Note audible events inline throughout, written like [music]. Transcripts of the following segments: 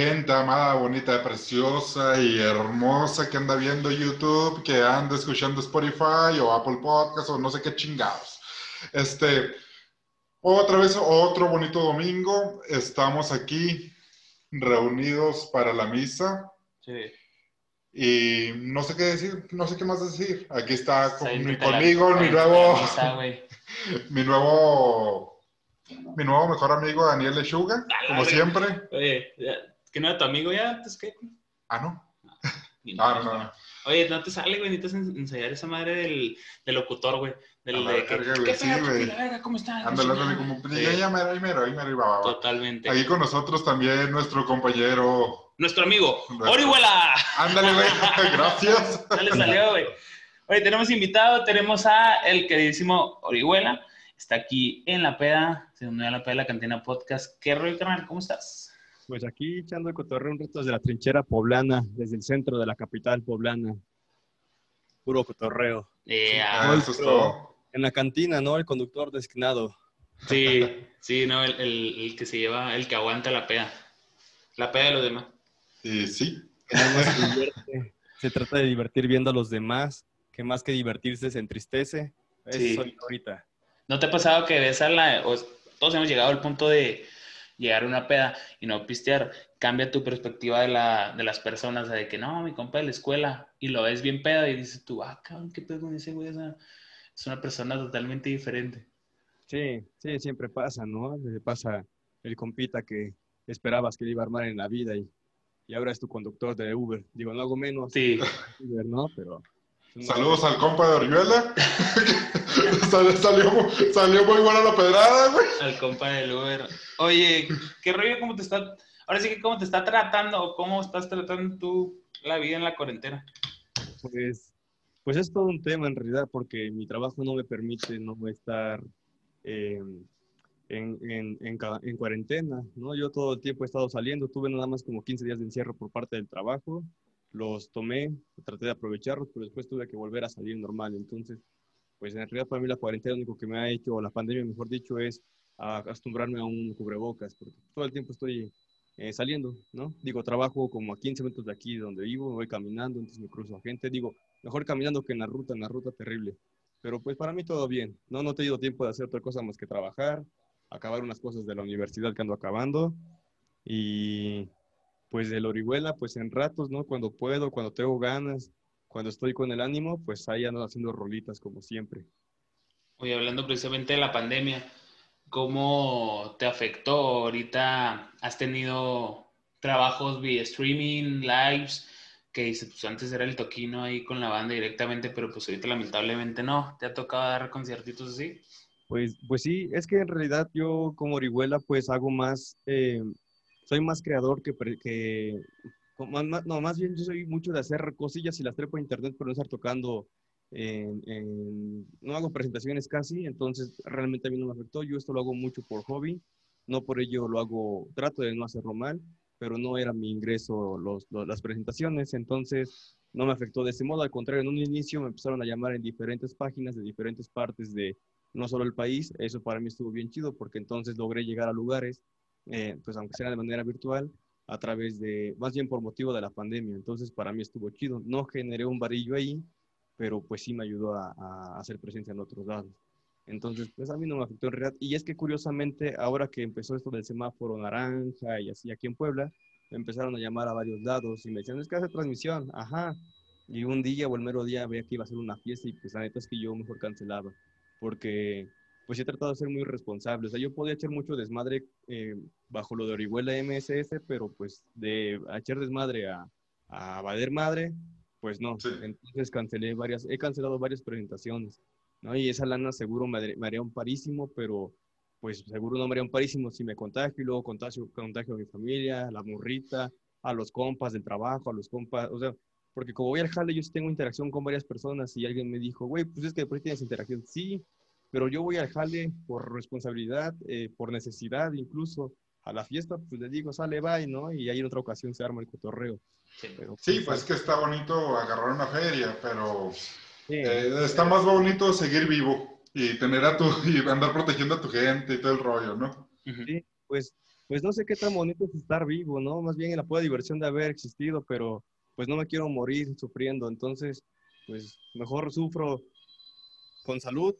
gente amada, bonita, preciosa y hermosa que anda viendo YouTube, que anda escuchando Spotify o Apple Podcasts o no sé qué chingados? Este, otra vez, otro bonito domingo. Estamos aquí reunidos para la misa. Sí. Y no sé qué decir, no sé qué más decir. Aquí está con- mi- te la- conmigo mi nuevo, misa, [laughs] mi nuevo, mi nuevo mejor amigo Daniel Lechuga, como güey. siempre. Oye, ¿que no era tu amigo ya? Entonces, ¿qué? Ah, no. Ah, modo, [laughs] no, güey. no. Oye, no te sale, güey, necesitas en- ensayar esa madre del, del locutor, güey. Del de que, verga, ¿qué güey, sí, güey. la verga, ¿Cómo estás? Ándale, ándale, como, pues, ya, ya, mero, ahí mero, ahí mero, ahí va. Totalmente. Aquí con nosotros también nuestro compañero. Nuestro amigo, Orihuela. Ándale, güey, [laughs] gracias. Ya le salió, güey. Oye, tenemos invitado, tenemos a el queridísimo Orihuela. Está aquí en La Peda, se unió a La Peda de la Cantina Podcast. ¿Qué rollo, carnal? ¿Cómo estás? Pues aquí echando el cotorreo un rato desde la trinchera poblana, desde el centro de la capital poblana. Puro cotorreo. Eh, Ah, eso es todo. En la cantina, ¿no? El conductor designado. sí, sí, no, el, el- el que se lleva, el que aguanta la peda. La peda de los demás. Y sí, se trata de divertir viendo a los demás, que más que divertirse se entristece. Eso Sí. ahorita. ¿No te ha pasado que ves a la... o todos hemos llegado al punto de llegar a una peda y no pistear? Cambia tu perspectiva de, la, de las personas, de que no, mi compa de la escuela, y lo ves bien pedo y dices tú, ah, cabrón, qué pedo con ese güey, es una persona totalmente diferente. Sí, sí, siempre pasa, ¿no? Le pasa el compita que esperabas que le iba a armar en la vida y, y ahora es tu conductor de Uber. Digo, no hago menos Sí, Uber, ¿no? Pero... saludos al compa de Orihuela. [laughs] Sal- salió, mu- salió muy buena la pedrada, güey. al compa del Uber. Oye, ¿qué rollo? ¿Cómo te está... Ahora sí que cómo te está tratando o cómo estás tratando tú la vida en la cuarentena? Pues, pues es todo un tema en realidad, porque mi trabajo no me permite no estar eh, en, en, en cuarentena, ¿no? Yo todo el tiempo he estado saliendo, tuve nada más como 15 días de encierro por parte del trabajo, los tomé, traté de aprovecharlos, pero después tuve que volver a salir normal. Entonces, pues en realidad para mí la cuarentena lo único que me ha hecho, o la pandemia mejor dicho, es acostumbrarme a un cubrebocas, porque todo el tiempo estoy eh, saliendo, ¿no? Digo, trabajo como a 15 minutos de aquí donde vivo, voy caminando, entonces me cruzo a gente, digo, mejor caminando que en la ruta, en la ruta terrible. Pero pues para mí todo bien, ¿no? No he tenido tiempo de hacer otra cosa más que trabajar, acabar unas cosas de la universidad que ando acabando y pues del Orihuela, pues en ratos, ¿no? Cuando puedo, cuando tengo ganas, cuando estoy con el ánimo, pues ahí ando haciendo rolitas como siempre. Oye, hablando precisamente de la pandemia, ¿cómo te afectó? Ahorita has tenido trabajos vía streaming, lives, que dices, pues antes era el toquino ahí con la banda directamente, pero pues ahorita lamentablemente no. ¿Te ha tocado dar conciertitos así? Pues, pues sí, es que en realidad yo como Orihuela pues hago más, eh, soy más creador que, que no, más bien yo soy mucho de hacer cosillas y las traigo por internet, pero no estar tocando, en- en- no hago presentaciones casi, entonces realmente a mí no me afectó, yo esto lo hago mucho por hobby, no por ello lo hago, trato de no hacerlo mal, pero no era mi ingreso los, los- las presentaciones, entonces no me afectó de ese modo, al contrario, en un inicio me empezaron a llamar en diferentes páginas de diferentes partes de no solo el país, eso para mí estuvo bien chido porque entonces logré llegar a lugares, eh, pues aunque sea de manera virtual, a través de, más bien por motivo de la pandemia, entonces para mí estuvo chido, no generé un varillo ahí, pero pues sí me ayudó a, a hacer presencia en otros lados. Entonces, pues a mí no me afectó en realidad. Y es que curiosamente, ahora que empezó esto del semáforo naranja y así aquí en Puebla, me empezaron a llamar a varios lados y me decían, es que hace transmisión, ajá. Y un día o el mero día veía que iba a ser una fiesta y pues la neta es que yo mejor cancelaba porque pues he tratado de ser muy responsable. O sea, yo podía echar mucho desmadre eh, bajo lo de Orihuela MSS, pero pues de echar desmadre a, a valer madre, pues no. Sí. Entonces cancelé varias, he cancelado varias presentaciones, ¿no? Y esa lana seguro me, haría- me haría un parísimo, pero pues seguro no me haría un parísimo si me contagio y luego contagio, contagio a mi familia, a la morrita, a los compas del trabajo, a los compas, o sea, porque como voy al jale, yo sí tengo interacción con varias personas y alguien me dijo, güey, pues es que después tienes interacción. Sí, pero yo voy al jale por responsabilidad, eh, por necesidad incluso. A la fiesta, pues le digo, sale, bye, ¿no? Y ahí en otra ocasión se arma el cotorreo. Sí. Pero, Sí, pues que está bonito agarrar una feria, pero sí, eh, está más bonito seguir vivo y tener a tu, [laughs] y andar protegiendo a tu gente y todo el rollo, ¿no? Sí, pues pues no sé qué tan bonito es estar vivo, ¿no? Más bien la pura diversión de haber existido, pero pues no me quiero morir sufriendo, entonces, pues mejor sufro con salud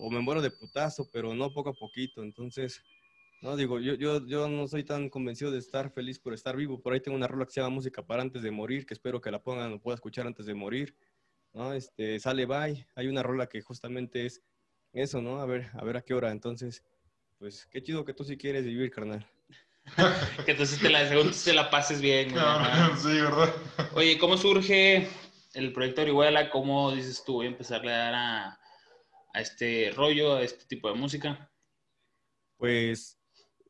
o me muero de putazo, pero no poco a poquito, entonces, no digo, yo, yo, yo no soy tan convencido de estar feliz por estar vivo, por ahí tengo una rola que se llama Música para antes de morir, que espero que la pongan o pueda escuchar antes de morir, ¿no? Este, sale bye, hay una rola que justamente es eso, ¿no? A ver, a ver a qué hora, entonces pues qué chido que tú sí quieres vivir, carnal. [laughs] que entonces te la, te la pases bien. sí, ¿verdad? Oye, ¿cómo surge el proyecto Orihuela? ¿Cómo dices tú voy a empezarle a dar a, este rollo, a este tipo de música? Pues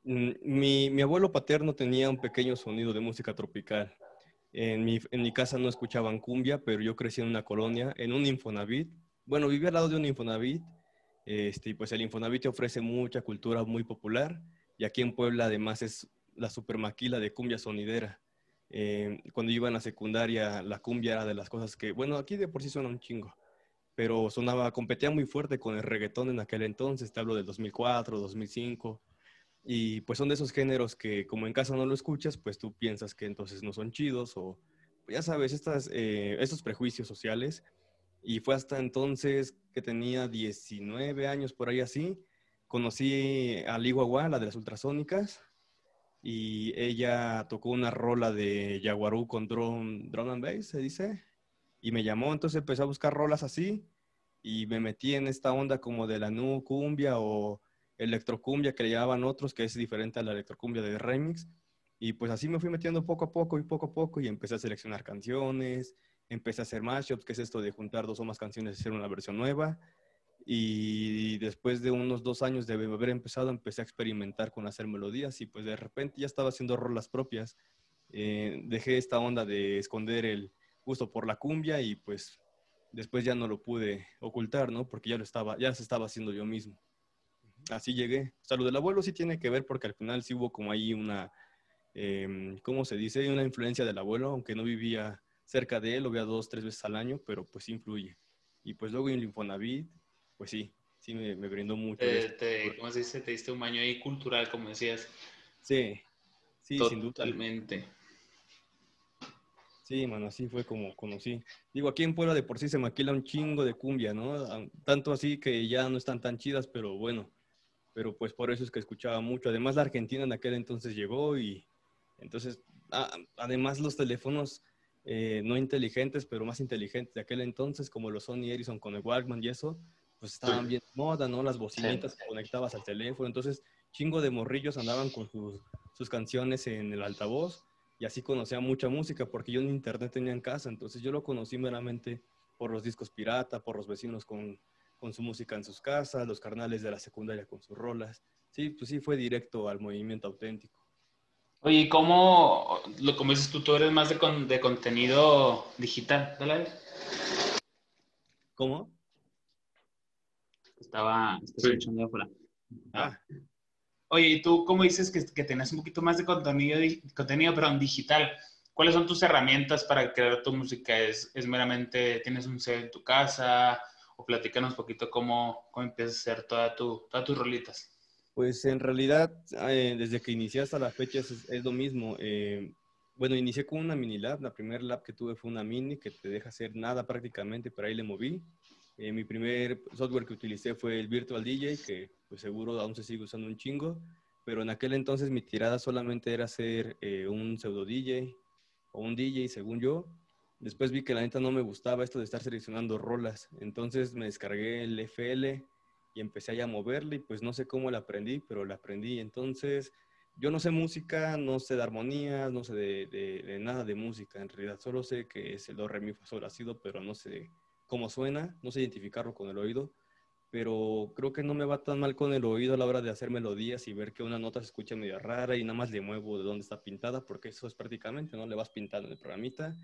mm, mi, mi, abuelo paterno tenía un pequeño sonido de música tropical. En mi, en mi casa no escuchaban cumbia, pero yo crecí en una colonia, en un Infonavit. Bueno, vivía al lado de un Infonavit este, pues el Infonavit ofrece mucha cultura muy popular y aquí en Puebla además es la super maquila de cumbia sonidera. Eh, cuando iba en la secundaria, la cumbia era de las cosas que, bueno, aquí de por sí suena un chingo, pero sonaba, competía muy fuerte con el reggaetón en aquel entonces, te hablo del 2004, 2005, y pues son de esos géneros que como en casa no lo escuchas, pues tú piensas que entonces no son chidos o ya sabes, estas, eh, estos prejuicios sociales y fue hasta entonces que tenía 19 años, por ahí así, conocí a Lihuahua, la de las ultrasónicas, y ella tocó una rola de Yaguarú con drone, drone and bass, se dice, y me llamó, entonces empecé a buscar rolas así, y me metí en esta onda como de la nu cumbia o electrocumbia que le llamaban otros, que es diferente a la electrocumbia de remix, y pues así me fui metiendo poco a poco y poco a poco, y empecé a seleccionar canciones, empecé a hacer mashups, que es esto de juntar dos o más canciones y hacer una versión nueva. Y después de unos dos años de haber empezado, empecé a experimentar con hacer melodías y pues de repente ya estaba haciendo rolas propias. Eh, dejé esta onda de esconder el gusto por la cumbia y pues después ya no lo pude ocultar, ¿no? Porque ya lo estaba, ya se estaba haciendo yo mismo. Así llegué. O sea, lo del abuelo sí tiene que ver porque al final sí hubo como ahí una, eh, ¿cómo se dice? Una influencia del abuelo, aunque no vivía cerca de él, lo veo dos, tres veces al año, pero pues influye. Y pues luego en Infonavit, pues sí, sí me, brindó mucho. Te, ¿Cómo se dice? Te diste un baño ahí cultural, como decías. Sí, sí, sin duda. Totalmente. Sí, mano, así fue como conocí. Digo, aquí en Puebla de por sí se maquila un chingo de cumbia, ¿no? Tanto así que ya no están tan chidas, pero bueno. Pero pues por eso es que escuchaba mucho. Además, la Argentina en aquel entonces llegó y entonces, además los teléfonos eh, no inteligentes, pero más inteligentes de aquel entonces, como los Sony Ericsson con el Walkman y eso, pues estaban bien moda, ¿no? Las bocinitas que conectabas al teléfono. Entonces, chingo de morrillos andaban con sus, sus canciones en el altavoz y así conocía mucha música porque yo en internet tenía en casa. Entonces, yo lo conocí meramente por los discos pirata, por los vecinos con, con su música en sus casas, los carnales de la secundaria con sus rolas. Sí, pues sí fue directo al movimiento auténtico. Oye, ¿cómo, lo, como dices tú, tú eres más de, de contenido digital, ¿verdad? ¿Cómo? Estaba, escuchando afuera. Ah. Oye, ¿y tú cómo dices que, que tenés un poquito más de contenido, contenido perdón, digital? ¿Cuáles son tus herramientas para crear tu música? ¿Es, es meramente, tienes un set en tu casa? O platícanos un poquito cómo, cómo empiezas a hacer toda tu, todas tus rolitas. Pues en realidad, eh, desde que inicié hasta la fecha es, lo mismo. Eh, bueno, inicié con una mini lab. La primera lab que tuve fue una mini que te deja hacer nada prácticamente, pero ahí le moví. Eh, mi primer software que utilicé fue el Virtual DJ, que pues seguro aún se sigue usando un chingo, pero en aquel entonces mi tirada solamente era hacer un pseudo DJ o un DJ, según yo. Después vi que la neta no me gustaba esto de estar seleccionando rolas, entonces me descargué el FL y empecé a moverle y pues no sé cómo la aprendí, pero la aprendí. Entonces, yo no sé música, no sé de armonías, no sé de, de, nada de música en realidad. Solo sé que es el do, re, mi, fa, sol, ha sido, pero no sé cómo suena, no sé identificarlo con el oído. Pero creo que no me va tan mal con el oído a la hora de hacer melodías y ver que una nota se escucha medio rara y nada más le muevo de dónde está pintada, porque eso es prácticamente, ¿no? Le vas pintando en el programita.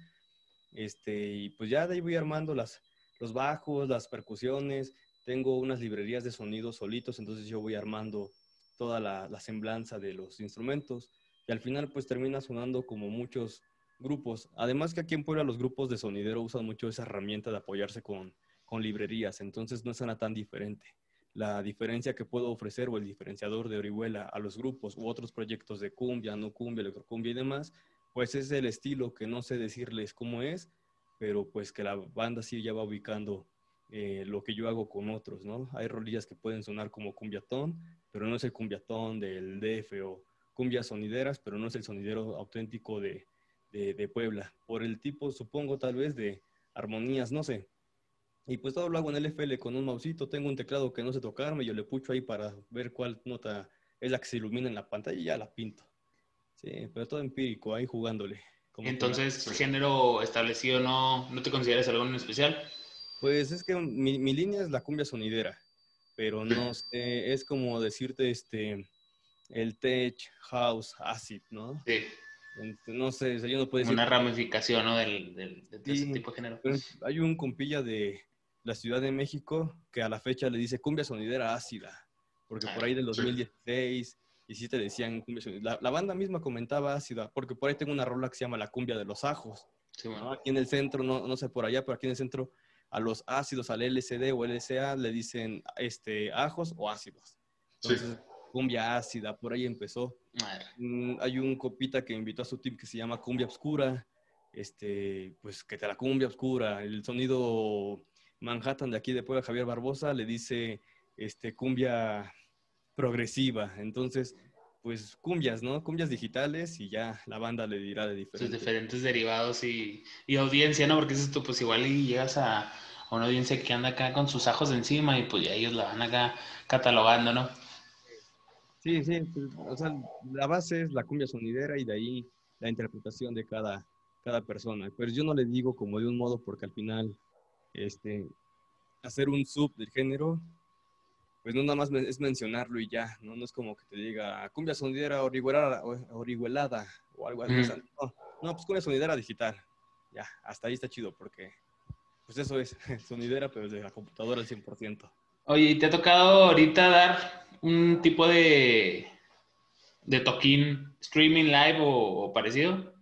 Este, y pues ya de ahí voy armando las, los bajos, las percusiones, tengo unas librerías de sonidos solitos, entonces yo voy armando toda la, semblanza de los instrumentos y al final pues termina sonando como muchos grupos. Además que aquí en Puebla los grupos de sonidero usan mucho esa herramienta de apoyarse con, con librerías, entonces no suena tan diferente. la diferencia que puedo ofrecer o el diferenciador de Orihuela a los grupos u otros proyectos de cumbia, no cumbia, electrocumbia y demás, pues es el estilo que no sé decirles cómo es, pero pues que la banda sí ya va ubicando eh, lo que yo hago con otros, ¿no? Hay rolillas que pueden sonar como cumbiatón, pero no es el cumbiatón del DF o cumbias sonideras, pero no es el sonidero auténtico de, de, Puebla, por el tipo, supongo, tal vez de armonías, no sé. Y pues todo lo hago en el FL con un mausito, tengo un teclado que no sé tocarme, yo le pucho ahí para ver cuál nota es la que se ilumina en la pantalla y ya la pinto. Sí, pero todo empírico, ahí jugándole. Entonces, género establecido, ¿no, ¿no te consideras algo en especial? Pues es que mi, mi, línea es la cumbia sonidera, pero no [clears throat] sé, es como decirte este, el tech, house, acid, ¿no? Sí. No sé, yo no puedo decir... Una ramificación, ¿no? Del, del, de ese tipo de género. Hay un compilla de la Ciudad de México que a la fecha le dice cumbia sonidera ácida, porque por ahí del 2016 y sí te decían cumbia sonidera. La, banda misma comentaba ácida, porque por ahí tengo una rola que se llama la cumbia de los ajos. Sí, bueno. Aquí en el centro, no, no sé por allá, pero aquí en el centro a los ácidos, al LSD o LSA, le dicen este, ajos o ácidos. Entonces, cumbia ácida, por ahí empezó. Mm, hay un copita que invitó a su team que se llama Cumbia Obscura, este, pues que te la cumbia obscura. El sonido Manhattan de aquí de Puebla, Javier Barbosa, le dice este, cumbia progresiva. Entonces, pues cumbias, ¿no? Cumbias digitales y ya la banda le dirá de diferentes. diferentes derivados y, y, audiencia, ¿no? Porque es esto, pues igual y llegas a, a, una audiencia que anda acá con sus ajos encima y pues ya ellos la van acá catalogando, ¿no? Sí, sí, pues, o sea, la base es la cumbia sonidera y de ahí la interpretación de cada, cada persona. Pero yo no le digo como de un modo porque al final, este, hacer un sub del género, pues no nada más es mencionarlo y ya, ¿no? No es como que te diga cumbia sonidera orihuelada, orihuelada o algo así. No, no, pues cumbia sonidera digital. Ya, hasta ahí está chido porque, pues eso es, [laughs] sonidera, pero desde la computadora al 100%. Oye, ¿te ha tocado ahorita dar un tipo de, de toquín streaming live o, parecido?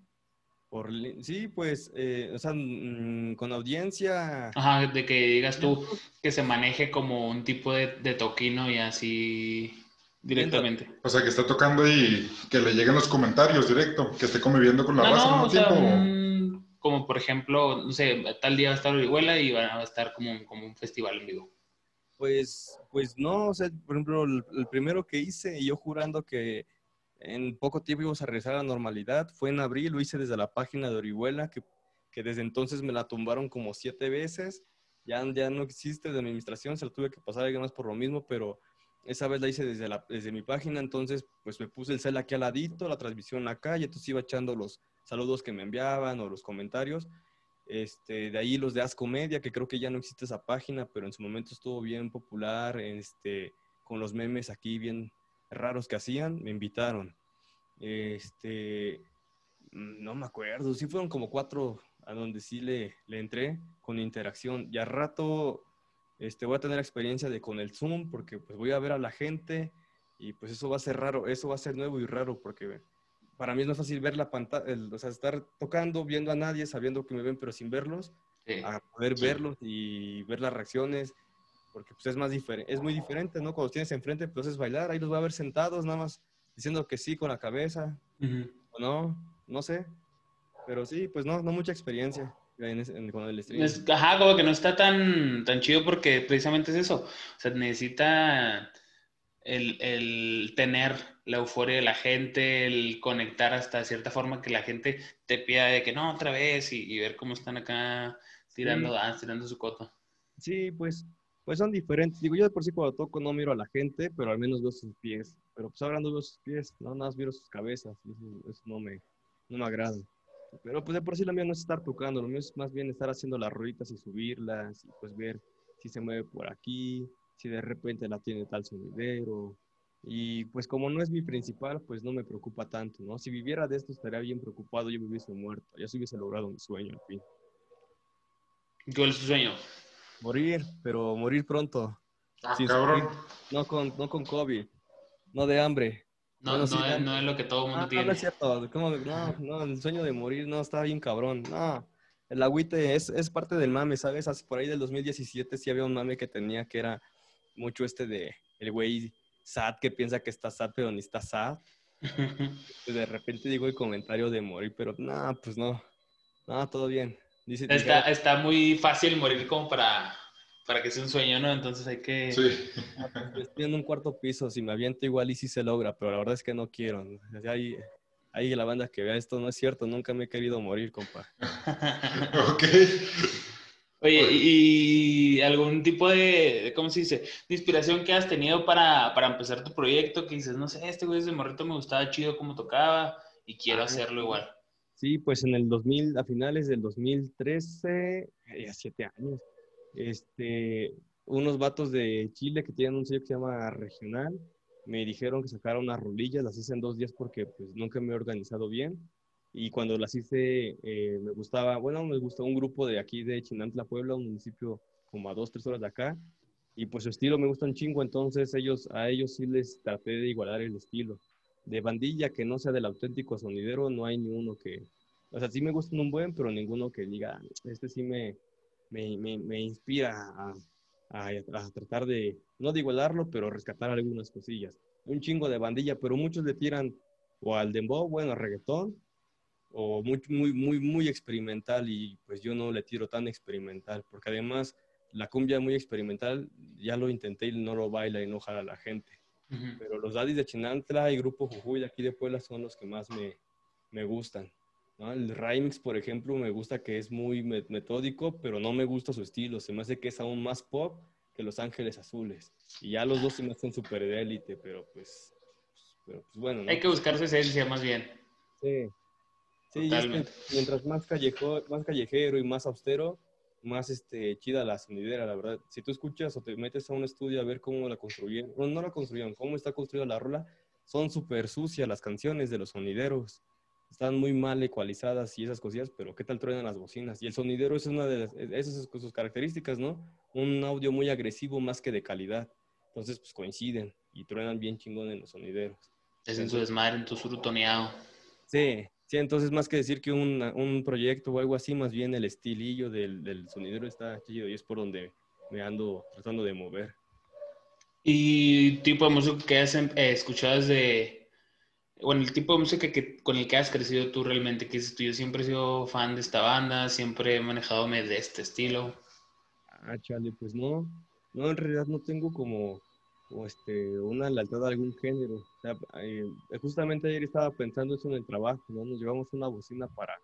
Por, sí, pues, eh, o sea, mm, con audiencia. Ajá, de que digas tú que se maneje como un tipo de, de toquino y así directamente. O sea, que está tocando y que le lleguen los comentarios directo, que esté conviviendo con la raza no, tiempo. como por ejemplo, no sé, tal día va a estar Orihuela y va a estar como, como un festival en vivo. Pues, pues no, o sea, por ejemplo, el, primero que hice, yo jurando que en poco tiempo íbamos a regresar a la normalidad, fue en abril, lo hice desde la página de Orihuela, que, que desde entonces me la tumbaron como siete veces, ya, ya no existe de administración, se lo tuve que pasar alguien más por lo mismo, pero esa vez la hice desde, la, desde mi página, entonces pues me puse el cel aquí al ladito, la transmisión acá, y entonces iba echando los saludos que me enviaban o los comentarios, este, de ahí los de Ascomedia, que creo que ya no existe esa página, pero en su momento estuvo bien popular, este, con los memes aquí bien raros que hacían, me invitaron. Este, no me acuerdo, sí fueron como cuatro a donde sí le, le entré con interacción. Y a rato este, voy a tener experiencia de con el Zoom, porque pues voy a ver a la gente y pues eso va a ser raro, eso va a ser nuevo y raro, porque para mí es más fácil ver la pantalla, o sea, estar tocando, viendo a nadie, sabiendo que me ven, pero sin verlos, a poder verlos y ver las reacciones, porque pues es más diferente, es muy diferente, ¿no? Cuando tienes enfrente, pues es bailar, ahí los va a ver sentados, nada más diciendo que sí con la cabeza, o no, no sé, pero sí, pues no, no mucha experiencia con el stream. ajá, como que no está tan, tan chido porque precisamente es eso, o sea, necesita el, el tener la euforia de la gente, el conectar hasta cierta forma que la gente te pida de que no, otra vez y, ver cómo están acá tirando, tirando su coto. Sí, pues, pues son diferentes. Digo, yo de por sí cuando toco no miro a la gente, pero al menos veo sus pies. Pero pues ahora no veo sus pies, no, nada más miro sus cabezas. Eso, no, me, no me agrada. Pero pues de por sí la mía no es estar tocando, lo mío es más bien estar haciendo las rueditas y subirlas y pues ver si se mueve por aquí, si de repente la tiene tal sonidero, y pues como no es mi principal, pues no me preocupa tanto, ¿no? Si viviera de esto estaría bien preocupado, yo me hubiese muerto, ya se hubiese logrado mi sueño al fin. ¿Cuál es tu sueño? Morir, pero morir pronto. Ah, cabrón. no, con, no con COVID, no de hambre. No, no, es, no, es, lo que todo el mundo tiene. No, es cierto. No, no, el sueño de morir no está bien cabrón. No, el agüite es, es parte del mame, ¿sabes? Por ahí del 2017 sí había un mame que tenía que era mucho este de el güey sad que piensa que está sad, pero ni está sad. [laughs] De repente digo el comentario de morir, pero no, pues no. No, todo bien. Dice, está, está muy fácil morir como para, para que sea un sueño, ¿no? Entonces hay que... Sí. [laughs] Estoy en un cuarto piso, si me aviento igual y si se logra, pero la verdad es que no quiero. Hay, hay la banda que vea esto, no es cierto, nunca me he querido morir, compa. [laughs] ok. Oye, ¿y algún tipo de, cómo se dice, de inspiración que has tenido para, para empezar tu proyecto? Que dices, no sé, este güey de morrito me gustaba chido cómo tocaba y quiero ah, hacerlo igual. Sí, pues en el 2000, a finales del 2013, ya siete años, este, unos vatos de Chile que tienen un sello que se llama Regional, me dijeron que sacara unas rolillas, las hice en dos días porque pues nunca me he organizado bien y cuando las hice eh, me gustaba, bueno, me gustó un grupo de aquí de Chinantla, Puebla, un municipio como a dos, tres horas de acá, y pues su estilo me gusta un chingo, entonces ellos, a ellos sí les traté de igualar el estilo. De bandilla que no sea del auténtico sonidero, no hay ni uno que, o sea, sí me gustan un buen, pero ninguno que diga, este sí me, me, me, inspira a, a, a, tratar de, no de igualarlo, pero rescatar algunas cosillas. Un chingo de bandilla, pero muchos le tiran o al dembow, bueno, al reggaetón, o muy, muy, muy, muy experimental y pues yo no le tiro tan experimental, porque además la cumbia muy experimental ya lo intenté y no lo baila y no jala a la gente. Pero los daddies de Chinantla y Grupo Jujuy de aquí de Puebla son los que más me, me gustan. El remix, por ejemplo, me gusta que es muy metódico, pero no me gusta su estilo. Se me hace que es aún más pop que Los Ángeles Azules. Y ya los dos se me hacen súper de élite, pero pues, pero pues bueno. Hay que buscar su esencia más bien. Sí, Sí, mientras más, callejo, más callejero y más austero, más este, chida la sonidera, la verdad. Si tú escuchas o te metes a un estudio a ver cómo la construyeron, no, no la construyeron, cómo está construida la rola, son súper sucias las canciones de los sonideros. Están muy mal ecualizadas y esas cosillas, pero ¿qué tal truenan las bocinas? Y el sonidero es una de esas sus características, ¿no? Un audio muy agresivo más que de calidad. Entonces, pues coinciden y truenan bien chingón en los sonideros. Es en su desmadre, en tu surutoneado. Sí, Sí, entonces más que decir que un, un proyecto o algo así, más bien el estilillo del, del, sonidero está chido y es por donde me ando tratando de mover. ¿Y tipo de música que has em, eh, escuchado desde, bueno, el tipo de música que, con el que has crecido tú realmente, que dices tú, yo siempre he sido fan de esta banda, siempre he manejado de este estilo? Ah, chale, pues no, no, en realidad no tengo como o este, una lealtad a algún género. O sea, eh, justamente ayer estaba pensando eso en el trabajo, ¿no? Nos llevamos una bocina para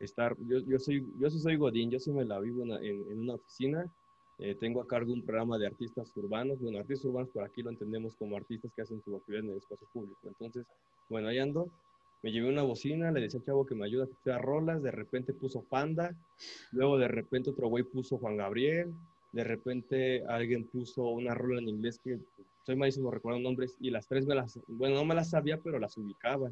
estar, yo, yo soy, yo soy Godín, yo sí me la vivo en, en, una oficina, eh, tengo a cargo un programa de artistas urbanos, bueno, artistas urbanos por aquí lo entendemos como artistas que hacen su actividad en el espacio público. Entonces, bueno, ahí ando, me llevé una bocina, le decía al chavo que me ayuda a escuchar rolas, de repente puso Panda, luego de repente otro güey puso Juan Gabriel, de repente alguien puso una rola en inglés que soy malísimo recuerdo nombres y las tres me las, bueno, no me las sabía, pero las ubicaba.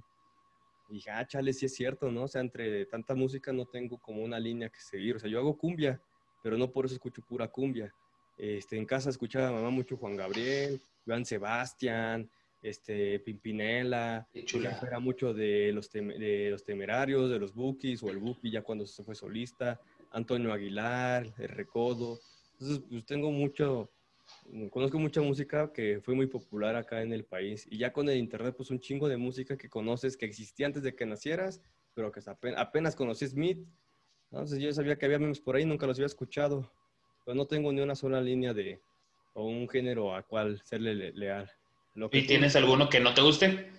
Y dije, ah, chale, sí es cierto, ¿no? O sea, entre tanta música no tengo como una línea que seguir. O sea, yo hago cumbia, pero no por eso escucho pura cumbia. Este, en casa escuchaba a mamá mucho Juan Gabriel, Juan Sebastián, este, Pimpinela, era mucho de los, de los temerarios, de los Bookies o el Bookie ya cuando se fue solista, Antonio Aguilar, El Recodo, entonces, pues tengo mucho, conozco mucha música que fue muy popular acá en el país. Y ya con el internet, pues un chingo de música que conoces, que existía antes de que nacieras, pero que apenas, conocí Smith. Entonces yo sabía que había memes por ahí, nunca los había escuchado. Pero no tengo ni una sola línea de, o un género a cual serle leal. ¿Y tienes alguno que no te guste?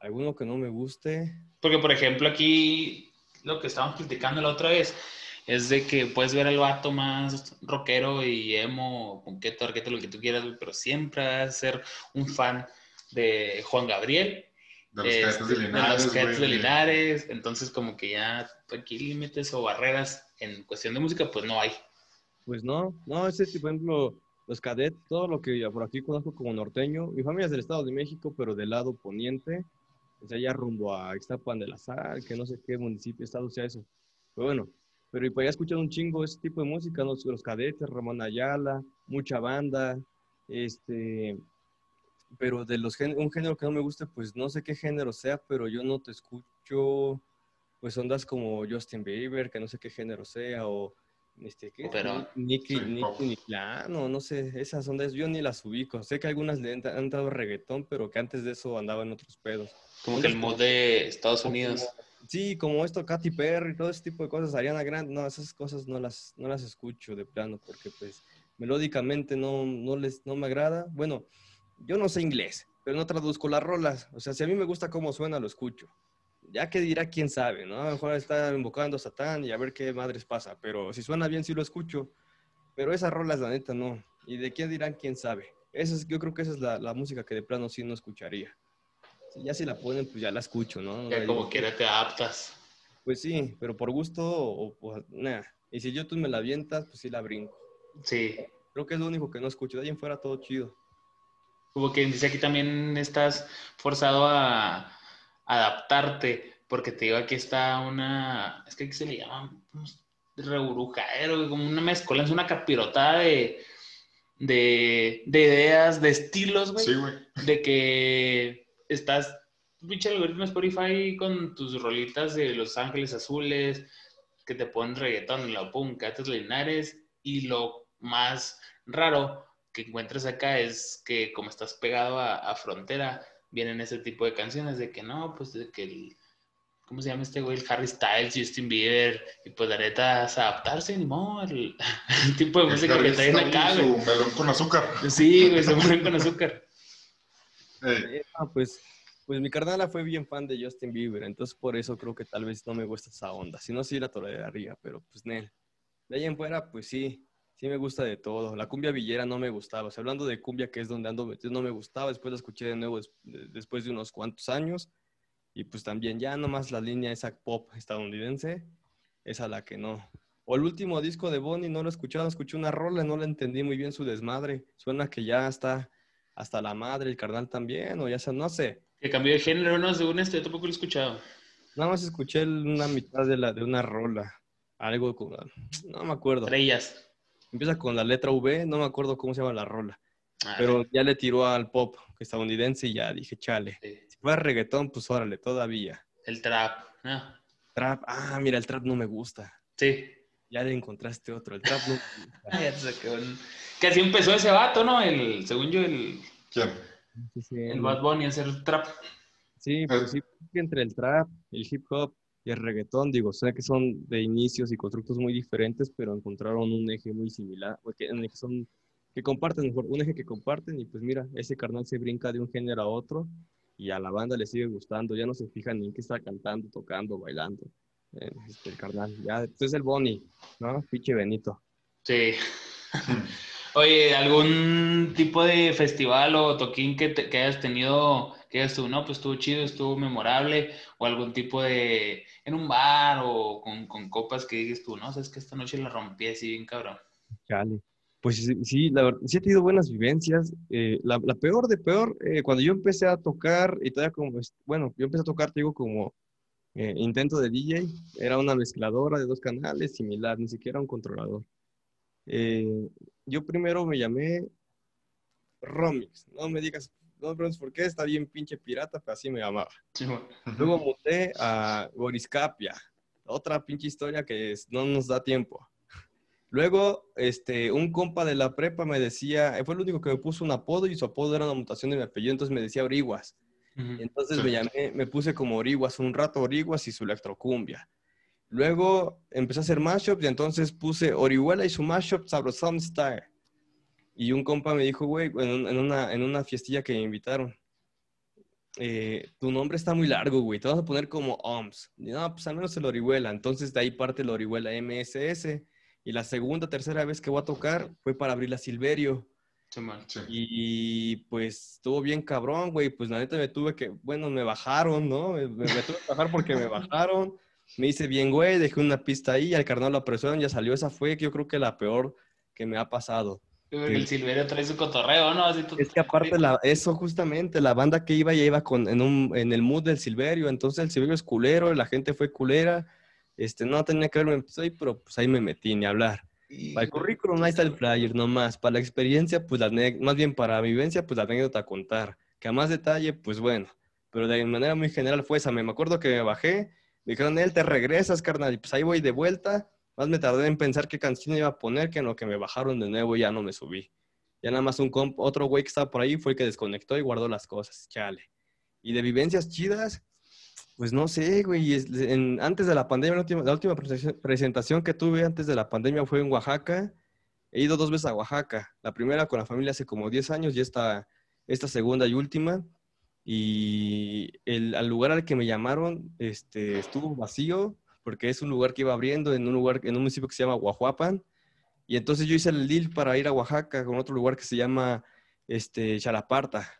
Alguno que no me guste. Porque, por ejemplo, aquí lo que estábamos criticando la otra vez, es de que puedes ver al vato más rockero y emo, punqueto, arqueto, lo que tú quieras, pero siempre vas a ser un fan de Juan Gabriel. De los Cats de Linares. De los de Linares. Entonces, como que ya aquí límites o barreras en cuestión de música, pues no hay. Pues no, no, ese, por ejemplo, los cadets, todo lo que por aquí conozco como norteño, mi familia es del Estado de México, pero del lado poniente, o sea, ya rumbo a Ixtapan de la Sal, que no sé qué municipio, estado sea eso. Pero bueno, pero y pues ya escuchado un chingo ese tipo de música, los, los cadetes, Ramón Ayala, mucha banda, este, pero de los un género que no me gusta, pues no sé qué género sea, pero yo no te escucho, pues ondas como Justin Bieber, que no sé qué género sea, o Este, ¿qué? Pero- Nicky, Nicky. Niclano, no sé, esas ondas yo ni las ubico. Sé que algunas le han, han dado reggaetón, pero que antes de eso andaba en otros pedos. Como que el mood de Estados Unidos. Sí, como esto, Katy Perry, todo ese tipo de cosas, Ariana Grande, no, esas cosas no las, no las escucho de plano, porque pues melódicamente no, no, les, no me agrada. Bueno, yo no sé inglés, pero no traduzco las rolas. O sea, si a mí me gusta cómo suena, lo escucho. Ya que dirá quién sabe, ¿no? A lo mejor está invocando a Satán y a ver qué madres pasa, pero si suena bien, sí lo escucho. Pero esas rolas, la neta, no. ¿Y de quién dirán quién sabe? Esa es, yo creo que esa es la, la música que de plano sí no escucharía. Si ya si la ponen, pues ya la escucho, ¿no? La como digo, quiera te adaptas. pues sí, pero por gusto o pues nada. Y si YouTube me la avientas, pues sí la brinco. Sí. Creo que es lo único que no escucho. De ahí en fuera todo chido. Como que dice aquí también estás forzado a adaptarte, porque te digo, aquí está una, es que aquí se le llama reburujadero, como una mezcolanza, una capirotada de, de, de ideas, de estilos, güey. Sí, güey. de que estás, pinche algoritmo Spotify con tus rolitas de Los Ángeles Azules, que te ponen reggaetón lo pum, Cates Linares, y lo más raro que encuentras acá es que como estás pegado a, a frontera, vienen ese tipo de canciones de que no, pues de que el, ¿cómo se llama este güey? El Harry Styles, Justin Bieber, y pues la neta es adaptarse, ni modo, el, [laughs] el tipo de música que traen acá, güey. su melón con azúcar. Sí, güey, se mueren con azúcar. Ey, Eh, ah, pues, pues mi carnala fue bien fan de Justin Bieber. Entonces por eso creo que tal vez no me gusta esa onda. Si no, sí la toleraría, pero pues Nel. De ahí en fuera, pues sí. Sí me gusta de todo. La cumbia villera no me gustaba. Hablando de cumbia, que es donde ando metido, no me gustaba. Después la escuché de nuevo des- de- después de unos cuantos años. Y pues también ya nomás la línea esa pop estadounidense, esa la que no. O el último disco de Bonnie, no lo he escuchado, escuché una rola, no la entendí muy bien su desmadre. Suena que ya está hasta la madre, el carnal también, o ya sea, no sé. Que cambió de género, no, según esto, yo tampoco lo he escuchado. Nada más escuché una mitad de, la, de una rola. Algo con... No me acuerdo. Estrellas. Empieza con la letra V, no me acuerdo cómo se llama la rola. Ah, Pero ya le tiró al pop estadounidense y ya dije, chale. sí. Si fuera reggaetón, pues órale, todavía. El trap. ¿no? Trap, ah, mira, el trap no me gusta. Sí. Ya le encontraste otro. El trap no me gusta. [laughs] Ya un- que así empezó ese vato, ¿no? El, según yo, el, ¿Quién? Sí, sí, el Bad Bunny a hacer trap. Sí, pues sí, que entre el trap, el hip hop y el reggaetón, digo, sé que son de inicios y constructos muy diferentes, pero encontraron un eje muy similar, o que, en el que son, que comparten, mejor, un eje que comparten, y pues mira, ese carnal se brinca de un género a otro, y a la banda le sigue gustando, ya no se fijan ni en qué está cantando, tocando, bailando, eh, este, el carnal, ya, pues es el Bonnie, ¿no? Piche Benito. Sí. [laughs] Oye, ¿algún tipo de festival o toquín que, te- que hayas tenido, que hayas no, pues estuvo chido, estuvo memorable, o algún tipo de, en un bar o con, con copas que digas tú, no, sabes que esta noche la rompí así bien cabrón. Chale. Pues sí, la verdad, sí he tenido buenas vivencias. Eh, la, peor de peor, eh, cuando yo empecé a tocar, y todavía como, bueno, yo empecé a tocar, te digo, como eh, intento de DJ, era una mezcladora de dos canales, similar, ni siquiera un controlador. Eh, yo primero me llamé Romix, no me digas, no me preguntes por qué, está bien pinche pirata, pero así me llamaba. Sí, bueno. Luego [laughs] muté a Goriscapia, otra pinche historia que es- no nos da tiempo. Luego, este, un compa de la prepa me decía, fue el único que me puso un apodo y su apodo era una mutación de mi apellido, entonces me decía Origuas. Entonces Sí. me llamé, me puse como Origuas un rato, Origuas y su electrocumbia. Luego empecé a hacer mashups y entonces puse Orihuela y su mashup Sabrosón Style. Y un compa me dijo, güey, en, un- en una, en una fiestilla que me invitaron, eh, tu nombre está muy largo, güey, te vas a poner como OMS. Y, no, pues al menos el Orihuela. Entonces de ahí parte el Orihuela MSS. Y la segunda, tercera vez que voy a tocar fue para abrir la Silverio. Sí. Y pues estuvo bien cabrón, güey. Pues la neta me tuve que, bueno, me bajaron, ¿no? Me- me tuve que bajar porque me [laughs] bajaron. Me hice bien, güey, dejé una pista ahí, al carnal lo apresuraron, ya salió. Esa fue, yo creo que la peor que me ha pasado. El Silverio trae su cotorreo, ¿no? Así tú- Es que aparte, la, eso justamente, la banda que iba ya iba con, en, un, en el mood del Silverio. Entonces el Silverio es culero, la gente fue culera. Este, no tenía que verme ahí, pero pues ahí me metí, ni hablar. Para el currículum ahí está el flyer nomás. Para la experiencia, pues la más bien para la vivencia, pues la anécdota a contar. Que a más detalle, pues bueno. Pero de manera muy general fue esa. Me acuerdo que me bajé, me dijeron, él te regresas, carnal. Y pues ahí voy de vuelta. Más me tardé en pensar qué canción iba a poner que en lo que me bajaron de nuevo y ya no me subí. Ya nada más un comp, otro güey que estaba por ahí fue el que desconectó y guardó las cosas, chale. Y de vivencias chidas, pues no sé, güey. antes de la pandemia, la última, presentación que tuve antes de la pandemia fue en Oaxaca. He ido dos veces a Oaxaca. La primera con la familia hace como 10 años y esta, esta segunda y última. Y el, al lugar al que me llamaron este, estuvo vacío porque es un lugar que iba abriendo en un lugar, en un municipio que se llama Guajuapan. Y entonces yo hice el deal para ir a Oaxaca con otro lugar que se llama este, Chalaparta.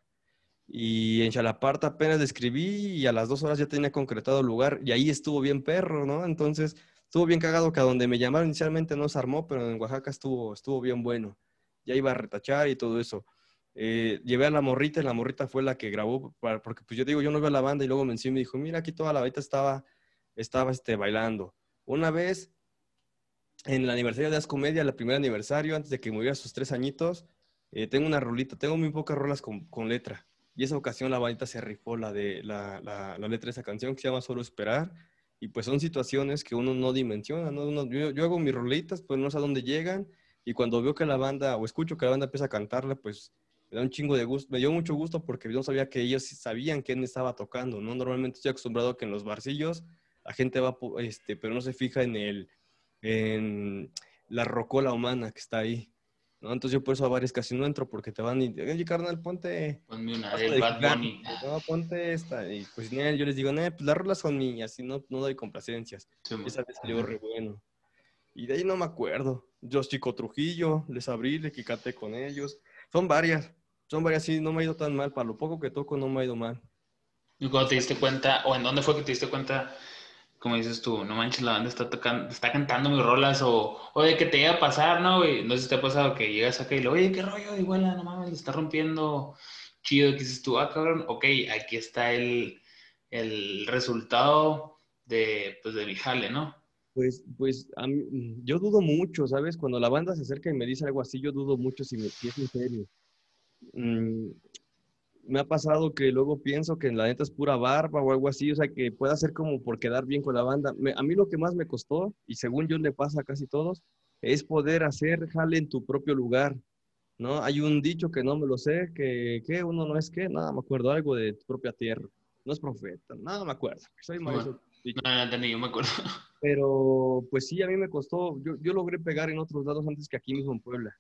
Y en Chalaparta apenas le escribí y a las dos horas ya tenía concretado el lugar y ahí estuvo bien perro, ¿no? Entonces estuvo bien cagado que a donde me llamaron inicialmente no se armó, pero en Oaxaca estuvo, estuvo bien bueno. Ya iba a retachar y todo eso. Eh, llevé a la morrita y la morrita fue la que grabó, porque pues yo digo, yo no veo a la banda y luego me encima me dijo, mira, aquí toda la banda estaba, estaba este, bailando. Una vez en el aniversario de Ascomedia, el primer aniversario, antes de que muriera sus tres añitos, eh, tengo una rolita, tengo muy pocas rolas con, con letra. Y esa ocasión la bandita se rifó la, de, la, la, letra de esa canción que se llama Solo Esperar. Y pues son situaciones que uno no dimensiona. ¿no? yo, yo, hago mis rolitas, pues no sé a dónde llegan. Y cuando veo que la banda, o escucho que la banda empieza a cantarla, pues me da un chingo de gusto. Me dio mucho gusto porque yo no sabía que ellos sabían quién estaba tocando, ¿no? Normalmente estoy acostumbrado a que en los barcillos la gente va, este, pero no se fija en el, en la rocola humana que está ahí. ¿no? Entonces yo por eso a varias casi no entro porque te van y, oye, carnal, ponte... Ponme una del Bad Bunny. No, ponte esta. Y pues yo les digo, no, pues las rolas son mías, así no, no doy complacencias. Esa vez salió re bueno. Y de ahí no me acuerdo. Yo Chico Trujillo, les abrí, le quicate con ellos. Son varias, son varias, sí, no me ha ido tan mal. Para lo poco que toco no me ha ido mal. ¿Y cuando te diste cuenta, o en dónde fue que te diste cuenta como dices tú, no manches, la banda está tocando, está cantando mis rolas, o, o de que te iba a pasar, ¿no? Y no sé si te ha pasado que llegas acá y le, oye, qué rollo, igual, no mames, le está rompiendo chido, que dices tú, ah, cabrón, ok, aquí está el, el resultado de, pues, de mi jale, ¿no? Pues, pues a mí, yo dudo mucho, ¿sabes? Cuando la banda se acerca y me dice algo así, yo dudo mucho si, me, si es en serio. Mm, me ha pasado que luego pienso que en la neta es pura barba o algo así, o sea, que pueda ser como por quedar bien con la banda. a mí lo que más me costó, y según yo le pasa a casi todos, es poder hacer jale en tu propio lugar, ¿no? Hay un dicho que no me lo sé, que, que uno no es que, nada, me acuerdo algo de tu propia tierra. No es profeta, nada me acuerdo. Soy no, no, no, yo me acuerdo. [laughs] Pero, pues sí, a mí me costó, yo, yo logré pegar en otros lados antes que aquí mismo en Puebla.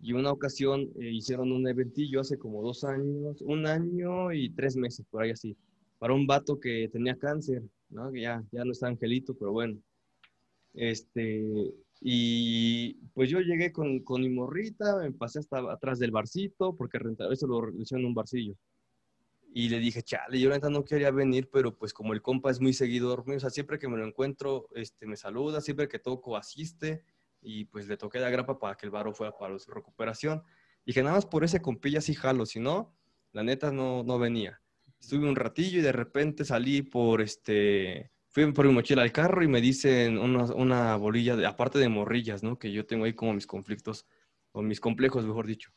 Y una ocasión eh, hicieron un eventillo hace como dos años, un año y tres meses, por ahí así, para un vato que tenía cáncer, ¿no? Que ya, ya no está angelito, pero bueno. Este, y pues yo llegué con, con mi morrita, me pasé hasta atrás del barcito, porque rentaba, eso lo hicieron en un barcillo. Y le dije, chale, yo ahorita no quería venir, pero pues como el compa es muy seguidor mío, o sea, siempre que me lo encuentro, este, me saluda, siempre que toco asiste, y pues le toqué la grapa para que el varo fuera para su recuperación. Dije, nada más por ese compilla sí jalo, si no, la neta no, no venía. Estuve un ratillo y de repente salí por este, fui por mi mochila al carro y me dicen una, una bolilla, de, aparte de morrillas, ¿no? Que yo tengo ahí como mis conflictos, o mis complejos, mejor dicho.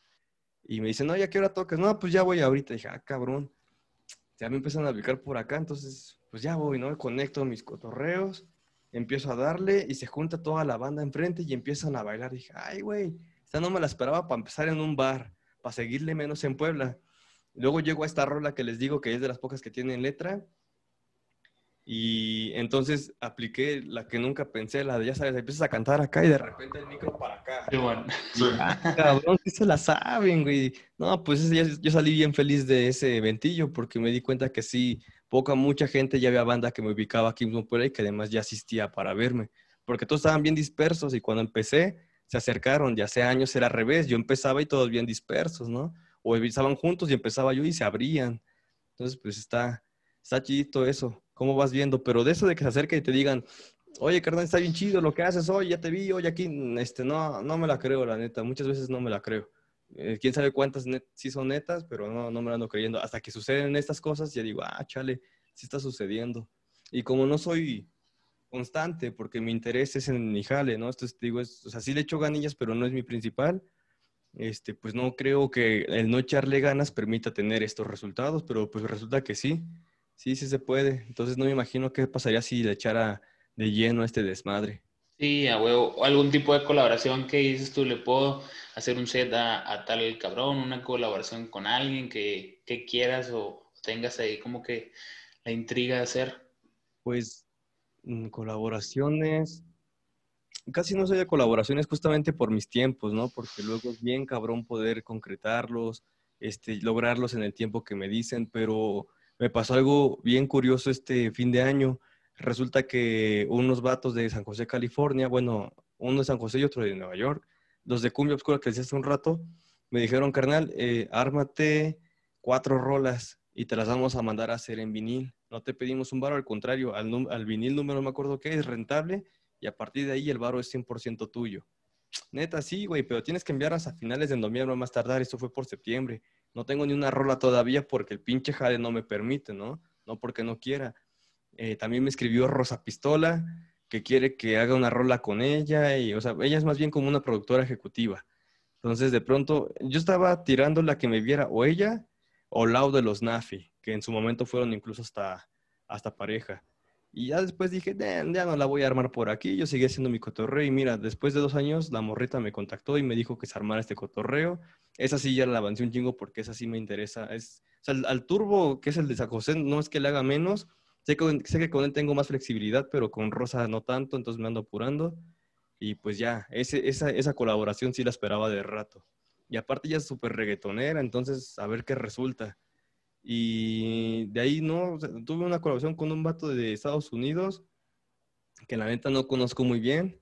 Y me dicen, no, ¿ya qué hora tocas? No, pues ya voy ahorita. dije, ah, cabrón. Ya me empiezan a ubicar por acá, entonces, pues ya voy, ¿no? Conecto mis cotorreos empiezo a darle y se junta toda la banda enfrente y empiezan a bailar. dije, ay, güey, esta no me la esperaba para empezar en un bar, para seguirle menos en Puebla. Luego llego a esta rola que les digo que es de las pocas que tienen letra. Y entonces apliqué la que nunca pensé, la de ya sabes, empiezas a cantar acá y de repente el micro para acá. Qué bueno. Ah, cabrón, sí se la saben, güey. No, pues yo salí bien feliz de ese eventillo porque me di cuenta que sí, poca, mucha gente ya había banda que me ubicaba aquí mismo por ahí, que además ya asistía para verme, porque todos estaban bien dispersos y cuando empecé se acercaron, ya hace años era al revés, yo empezaba y todos bien dispersos, ¿no? O estaban juntos y empezaba yo y se abrían. Entonces, pues está, está chidito eso, cómo vas viendo, pero de eso de que se acerquen y te digan, oye, carnal, está bien chido lo que haces hoy, ya te vi, hoy aquí, este, no, no me la creo, la neta, muchas veces no me la creo. Eh, quién sabe cuántas sí son netas, pero no, no me lo ando creyendo. Hasta que suceden estas cosas, ya digo, ah, chale, sí está sucediendo. Y como no soy constante, porque mi interés es en mi jale, ¿no? Entonces, digo, es, o sea, sí le echo ganillas, pero no es mi principal. Este, pues no creo que el no echarle ganas permita tener estos resultados, pero pues resulta que sí, sí, sí se puede. Entonces no me imagino qué pasaría si le echara de lleno a este desmadre Sí, a huevo. Algún tipo de colaboración que dices tú, le puedo hacer un set a, tal cabrón, una colaboración con alguien que, que quieras o tengas ahí como que la intriga de hacer. Pues mm, colaboraciones, casi no soy de colaboraciones justamente por mis tiempos, ¿no? Porque luego es bien cabrón poder concretarlos, este, lograrlos en el tiempo que me dicen, pero me pasó algo bien curioso este fin de año. Resulta que unos vatos de San José, California, bueno, uno de San José y otro de Nueva York, los de Cumbia Obscura que decía hace un rato, me dijeron, carnal, eh, ármate cuatro rolas y te las vamos a mandar a hacer en vinil. No te pedimos un varo, al contrario, al, vinil número no me acuerdo qué, es rentable y a partir de ahí el varo es 100% tuyo. Neta, sí, güey, pero tienes que enviarlas a finales de noviembre más tardar. Esto fue por septiembre. No tengo ni una rola todavía porque el pinche jale no me permite, ¿no? No porque no quiera. Eh, también me escribió Rosa Pistola, que quiere que haga una rola con ella. Y, o sea, ella es más bien como una productora ejecutiva. Entonces, de pronto, yo estaba tirando la que me viera o ella o Lau de los Nafi, que en su momento fueron incluso hasta, hasta pareja. Y ya después dije, ya no la voy a armar por aquí. Yo seguí haciendo mi cotorreo. Y mira, después de dos años, la morrita me contactó y me dijo que se armara este cotorreo. Esa sí ya la avancé un chingo porque esa sí me interesa. Es, o al, turbo, que es el de San no es que le haga menos. Sé que, sé que con él tengo más flexibilidad, pero con Rosa no tanto, entonces me ando apurando. Y pues ya, esa, esa colaboración sí la esperaba de rato. Y aparte ya es súper reggaetonera, entonces a ver qué resulta. Y de ahí, no, tuve una colaboración con un vato de Estados Unidos, que la neta no conozco muy bien,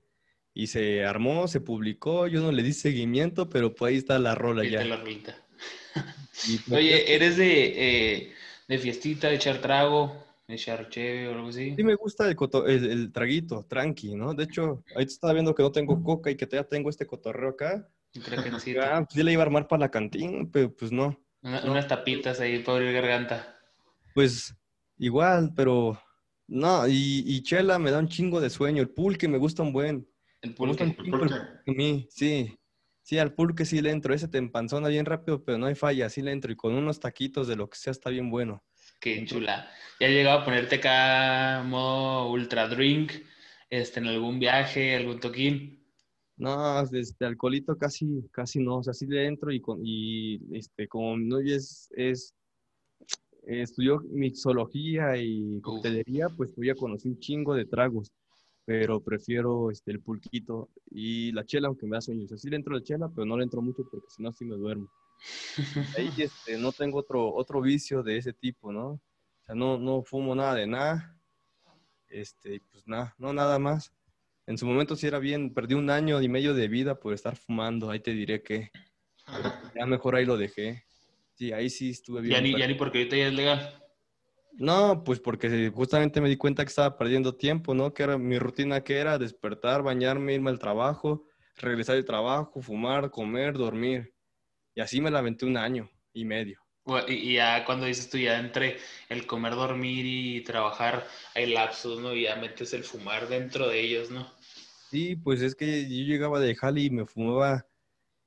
y se armó, se publicó, yo no le di seguimiento, pero pues ahí está la rola ya. La [laughs] pues, Oye, ¿eres de, eh, de fiestita, de echar trago, de echar cheve o algo así? Sí, me gusta el, el, traguito, tranqui, ¿no? De hecho, ahorita estaba viendo que no tengo coca y que ya tengo este cotorreo acá. Creo que [laughs] ah, pues sí le iba a armar para la cantina, pero pues no. Unas tapitas ahí para abrir garganta. Pues igual, pero no, y, chela me da un chingo de sueño. El pulque me gusta un buen. El pulque. El pulque. A mí, sí. Sí, al pulque sí le entro. Ese te empanzona bien rápido, pero no hay falla. Sí le entro. Y con unos taquitos de lo que sea está bien bueno. Qué chula. ¿Ya has llegado a ponerte acá modo ultra drink este, en algún viaje, algún toquín? No, desde alcoholito casi, casi no, o sea, sí le entro y, con, y este, como no es, es estudió mixología y coctelería, pues voy a conocer un chingo de tragos, pero prefiero este, el pulquito y la chela, aunque me da sueño. O sea, sí le entro la chela, pero no le entro mucho porque si no, sí me duermo. [laughs] Ahí este, no tengo otro, otro vicio de ese tipo, ¿no? O sea, no, no fumo nada de nada, este, pues nada, no nada más. En su momento sí era bien, perdí un año y medio de vida por estar fumando, ahí te diré que ya mejor ahí lo dejé. Sí, ahí sí estuve bien. Ya ni, ya ni porque ahorita ya es legal. No, pues porque justamente me di cuenta que estaba perdiendo tiempo, ¿no? Que era mi rutina que era despertar, bañarme, irme al trabajo, regresar al trabajo, fumar, comer, dormir. Y así me la aventé un año y medio. Y, ya cuando dices tú, ya entre el comer, dormir y trabajar, hay lapsos, ¿no? Y ya metes el fumar dentro de ellos, ¿no? Sí, pues es que yo llegaba de Jali y me fumaba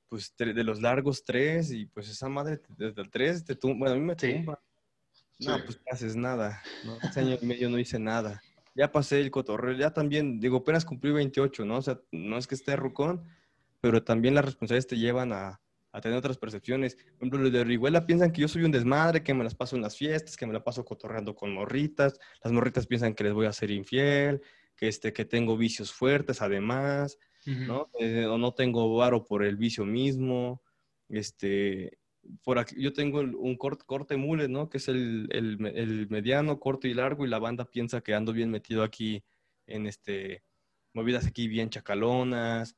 pues de los largos tres y pues esa madre desde el tres te tumba, bueno, a mí me tumba. No, pues no haces nada, ¿no? Ese año y medio no hice nada. Ya pasé el cotorreo, ya también, digo, apenas cumplí 28, ¿no? O sea, no es que esté rucón, pero también las responsabilidades te llevan a, a tener otras percepciones. Por ejemplo, los de Orihuela piensan que yo soy un desmadre, que me las paso en las fiestas, que me la paso cotorreando con morritas. Las morritas piensan que les voy a ser infiel, que, este, que tengo vicios fuertes además, ¿no? Eh, o no tengo varo por el vicio mismo. Este, por aquí, yo tengo un corte, corte mule, ¿no? Que es el, el, el, mediano, corto y largo, y la banda piensa que ando bien metido aquí en este, movidas aquí bien chacalonas.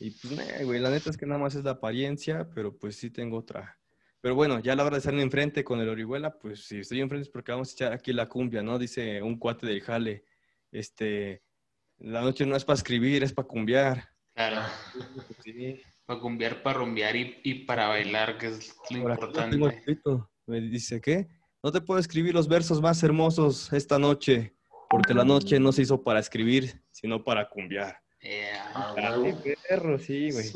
Y pues, güey, la neta es que nada más es la apariencia, pero pues sí tengo otra. Pero bueno, ya a la hora de estar enfrente con el Orihuela, pues si estoy enfrente es porque vamos a echar aquí la cumbia, ¿no? Dice un cuate del jale este, la noche no es para escribir, es para cumbiar. Claro. Para cumbiar, para rumbear y, para bailar, que es lo importante. Me dice, ¿qué? No te puedo escribir los versos más hermosos esta noche, porque la noche no se hizo para escribir, sino para cumbiar. Ah, perro, sí, güey.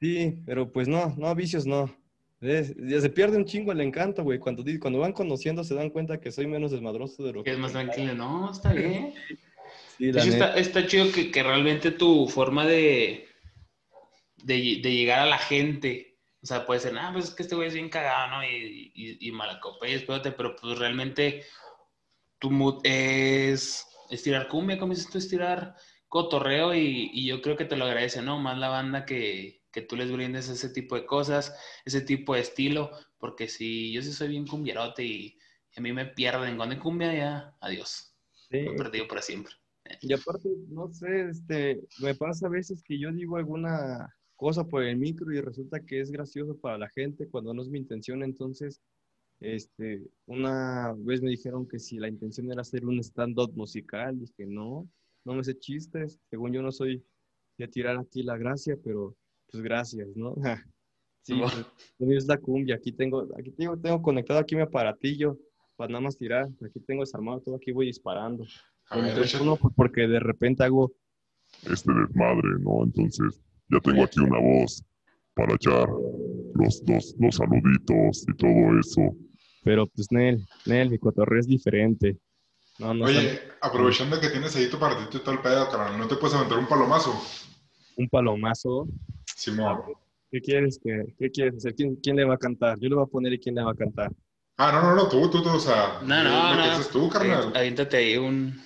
Sí, pero pues no, no, vicios no. Ya se pierde un chingo el encanto, güey. Cuando, cuando van conociendo se dan cuenta que soy menos desmadroso de lo que... Es más tranquilo, no, está bien. Sí, la está, está chido que, que realmente tu forma de, de, de llegar a la gente, o sea, puede ser, ah, pues es que este güey es bien cagado, ¿no? Y, y, y malacopa y espérate, pero pues realmente tu mood es estirar cumbia, como dices tú, estirar cotorreo y, y yo creo que te lo agradece, ¿no? Más la banda que, que tú les brindes ese tipo de cosas, ese tipo de estilo, porque si yo sí soy bien cumbierote y, y a mí me pierden con de cumbia, ya, adiós, Sí. me he perdido para siempre. Y aparte, no sé, este, me pasa a veces que yo digo alguna cosa por el micro y resulta que es gracioso para la gente cuando no es mi intención. Entonces, este, una vez me dijeron que si la intención era hacer un stand-up musical, dije, no, no me sé chistes. Según yo no soy de tirar aquí la gracia, pero pues gracias, ¿no? [laughs] Sí, Wow. pues, lo mío es la cumbia. Aquí tengo, aquí tengo, tengo conectado aquí mi aparatillo para nada más tirar. Aquí tengo desarmado todo, aquí voy disparando. A El ver, micrófono, pues, porque de repente hago este desmadre, ¿no? Entonces, ya tengo aquí una voz para echar los, los, los saluditos y todo eso. Pero pues Nel, Nel, mi cotorreo es diferente. No, no Oye, aprovechando que tienes ahí tu partito y todo el pedo, carnal, ¿no te puedes aventar un palomazo? un palomazo. Simón. ¿Qué quieres que, qué quieres hacer? ¿Quién, quién le va a cantar? Yo le voy a poner y quién le va a cantar. Ah, no, no, no, tú, tú, tú, o sea. No, no, no. haces tú, carnal. Ahí- Aviéntate ahí un.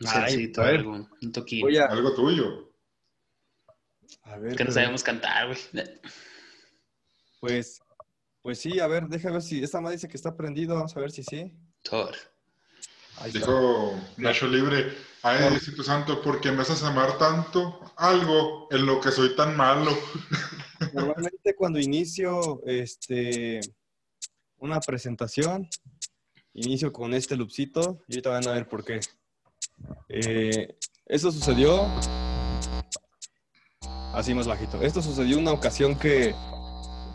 Un Ay, salsito, a ver. algo, un toquín. A, Algo tuyo. a ver. que no pero- sabemos cantar, güey. Pues, pues sí, a ver, déjame ver si esta madre dice que está prendido. Vamos a ver si sí. Thor. Dijo Nacho Libre, ay, Diosito Santo, ¿por qué me haces amar tanto algo en lo que soy tan malo? [laughs] Normalmente cuando inicio este, una presentación, inicio con este loopcito y ahorita van a ver por qué. Eh, eso sucedió así más bajito. Esto sucedió una ocasión que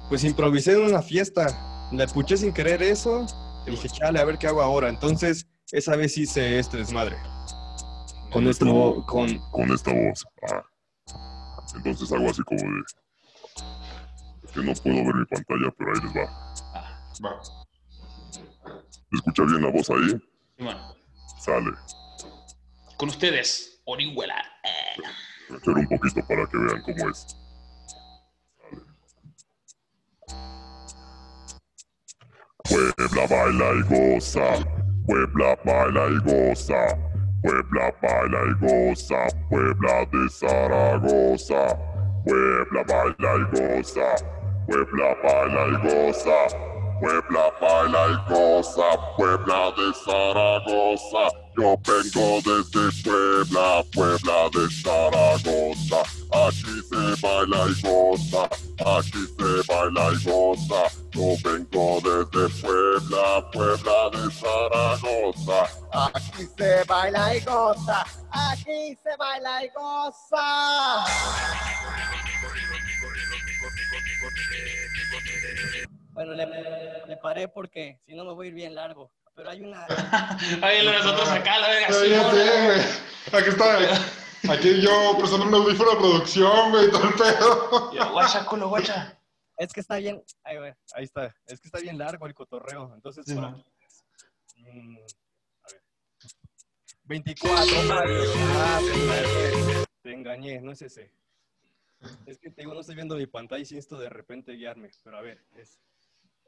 pues improvisé en una fiesta. Le puché sin querer eso y dije, chale, a ver qué hago ahora. Entonces, esa vez hice este desmadre. Con Con esto, esta- con, con esta voz. Ah. Entonces hago así como de... Es que no puedo ver mi pantalla, pero ahí les va. Va. ¿Se escucha bien la voz ahí? Simón. Sale. Con ustedes, Orihuela. Voy a echar un poquito para que vean cómo es. Sale. Puebla baila y goza. Puebla baila y goza. Puebla baila y goza. Puebla de Zaragoza. Puebla baila y goza. Puebla baila y goza. Puebla baila y goza. Puebla de Zaragoza. Yo vengo desde Puebla, Puebla de Zaragoza. Aquí se baila y goza, aquí se baila y goza. Yo vengo desde Puebla, Puebla de Zaragoza. Aquí se baila y goza, aquí se baila y goza. Bueno, le, le paré porque si no me voy a ir bien largo. Pero hay una. [laughs] Oye, lo nosotros acá, la verga. Ya, ya sé. Aquí está. Aquí yo prestando un audífono de producción, güey, todo el pedo. Ya, Guacha, culo, guacha. Es que está bien. Ahí, güey, ahí está. Es que está bien largo el cotorreo. Entonces, Sí, man. Mm, a ver. 24 mayo. Ah, te, te engañé, no es ese. Es que te digo, no estoy viendo mi pantalla y siento de repente guiarme. Pero a ver, es.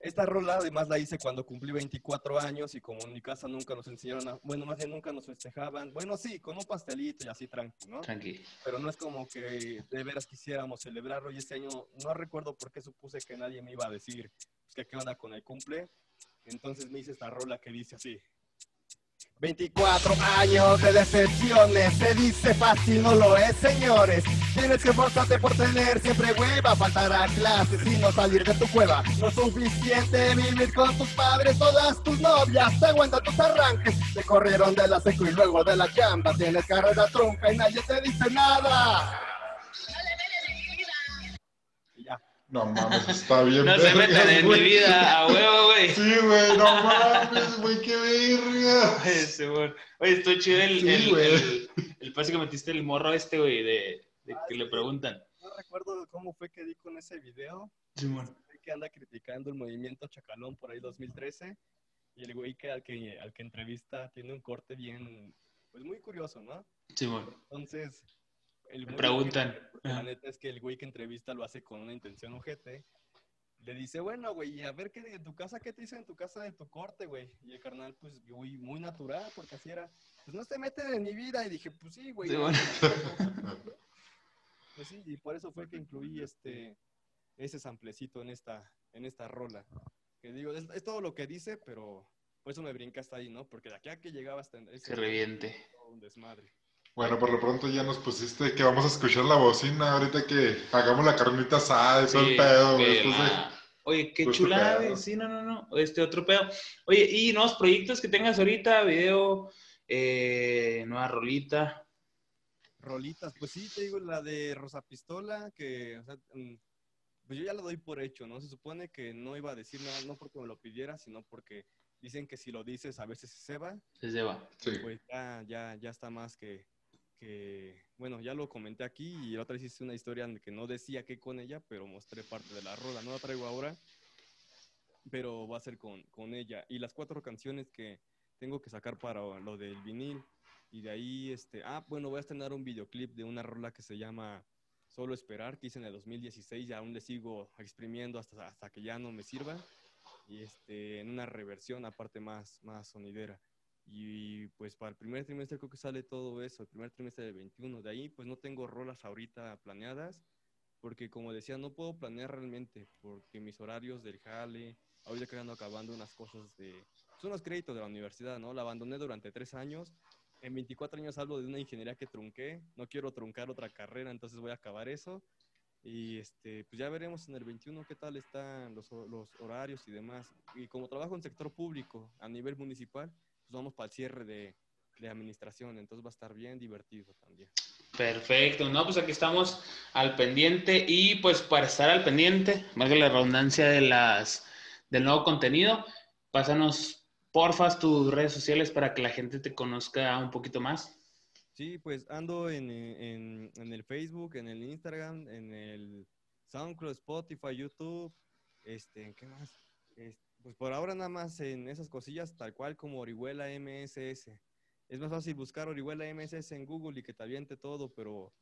Esta rola además la hice cuando cumplí 24 años y como en mi casa nunca nos enseñaron a, bueno, más bien nunca nos festejaban, bueno, sí, con un pastelito y así tranquilo, ¿no? Tranqui. pero no es como que de veras quisiéramos celebrarlo y este año no recuerdo por qué supuse que nadie me iba a decir que qué onda con el cumple. Entonces me hice esta rola que dice así. 24 años de decepciones, se dice fácil, no lo es, señores. Tienes que esforzarte por tener siempre hueva, faltar a clases y no salir de tu cueva. No es suficiente vivir con tus padres, todas tus novias te aguantan tus arranques. Te corrieron de la seco y luego de la chamba, tienes carrera trunca y nadie te dice nada. No mames, está bien. No se vergas, metan en mi güey. vida, a huevo, güey. Sí, güey, no mames, güey, qué verga. Oye, Simón. Oye, estoy chido el, Sí, el, güey. el, el paso que metiste el morro este, güey, de, de que le preguntan. No recuerdo cómo fue que di con ese video. Simón. Fue que anda criticando el movimiento Chacalón por ahí 2013. Y el güey que al que, al que entrevista tiene un corte bien, pues muy curioso, ¿no? Sí, bueno. Entonces, el preguntan. La neta es que el güey que entrevista lo hace con una intención ojete. Le dice, bueno, güey, a ver qué de tu casa, qué te dicen en tu casa de tu corte, güey. Y el carnal, pues, muy, muy natural, porque así era. Pues no se meten en mi vida. Y dije, pues sí, güey. Sí, no, bueno. [laughs] Pues sí, y por eso fue que incluí este, ese samplecito en esta, en esta rola. Que digo, es, es todo lo que dice, pero por eso me brinca hasta ahí, ¿no? Porque de aquí a que llegaba hasta ese Se reviente. un desmadre. Bueno, por lo pronto ya nos pusiste que vamos a escuchar la bocina ahorita que hagamos la carnita asada y todo Sí, el pedo, güey. de- la- Oye, qué chulada, güey. Sí, no, no, no. Este otro pedo. Oye, y nuevos proyectos que tengas ahorita, video, eh, nueva rolita. Rolitas, pues sí, te digo, la de Rosa Pistola, que, o sea, mm, pues yo ya lo doy por hecho, ¿no? Se supone que no iba a decir nada, no porque me lo pidiera, sino porque dicen que si lo dices a veces se va, Se lleva. Sí. pues ya, ya, ya está más que, que, bueno, ya lo comenté aquí y la otra vez hice una historia en que no decía qué con ella, pero mostré parte de la rola, no la traigo ahora, pero va a ser con, con ella. Y las cuatro canciones que tengo que sacar para lo del vinil. Y de ahí, este, ah, bueno, voy a estrenar un videoclip de una rola que se llama Solo Esperar, que hice en el 2016 y aún le sigo exprimiendo hasta, hasta que ya no me sirva. Y este, en una reversión, aparte más, más sonidera. Y pues para el primer trimestre creo que sale todo eso, el primer trimestre del 21. De ahí pues no tengo rolas ahorita planeadas, porque como decía, no puedo planear realmente, porque mis horarios del jale, ahorita que ando acabando unas cosas de... Son los créditos de la universidad, ¿no? La abandoné durante tres años. En 24 años hablo de una ingeniería que trunqué. No quiero truncar otra carrera, entonces voy a acabar eso. Y este, pues ya veremos en el 21 qué tal están los, los horarios y demás. Y como trabajo en sector público a nivel municipal, pues vamos para el cierre de, de administración, entonces va a estar bien divertido también. Perfecto, no, pues aquí estamos al pendiente y pues para estar al pendiente, valga la redundancia de las del nuevo contenido, pásanos porfas tus redes sociales para que la gente te conozca un poquito más. Sí, pues ando en, en, en el Facebook, en el Instagram, en el SoundCloud, Spotify, YouTube, este, ¿en ¿qué más? Es- pues por ahora nada más en esas cosillas, tal cual como Orihuela MSS. Es más fácil buscar Orihuela MSS en Google y que te aviente todo, pero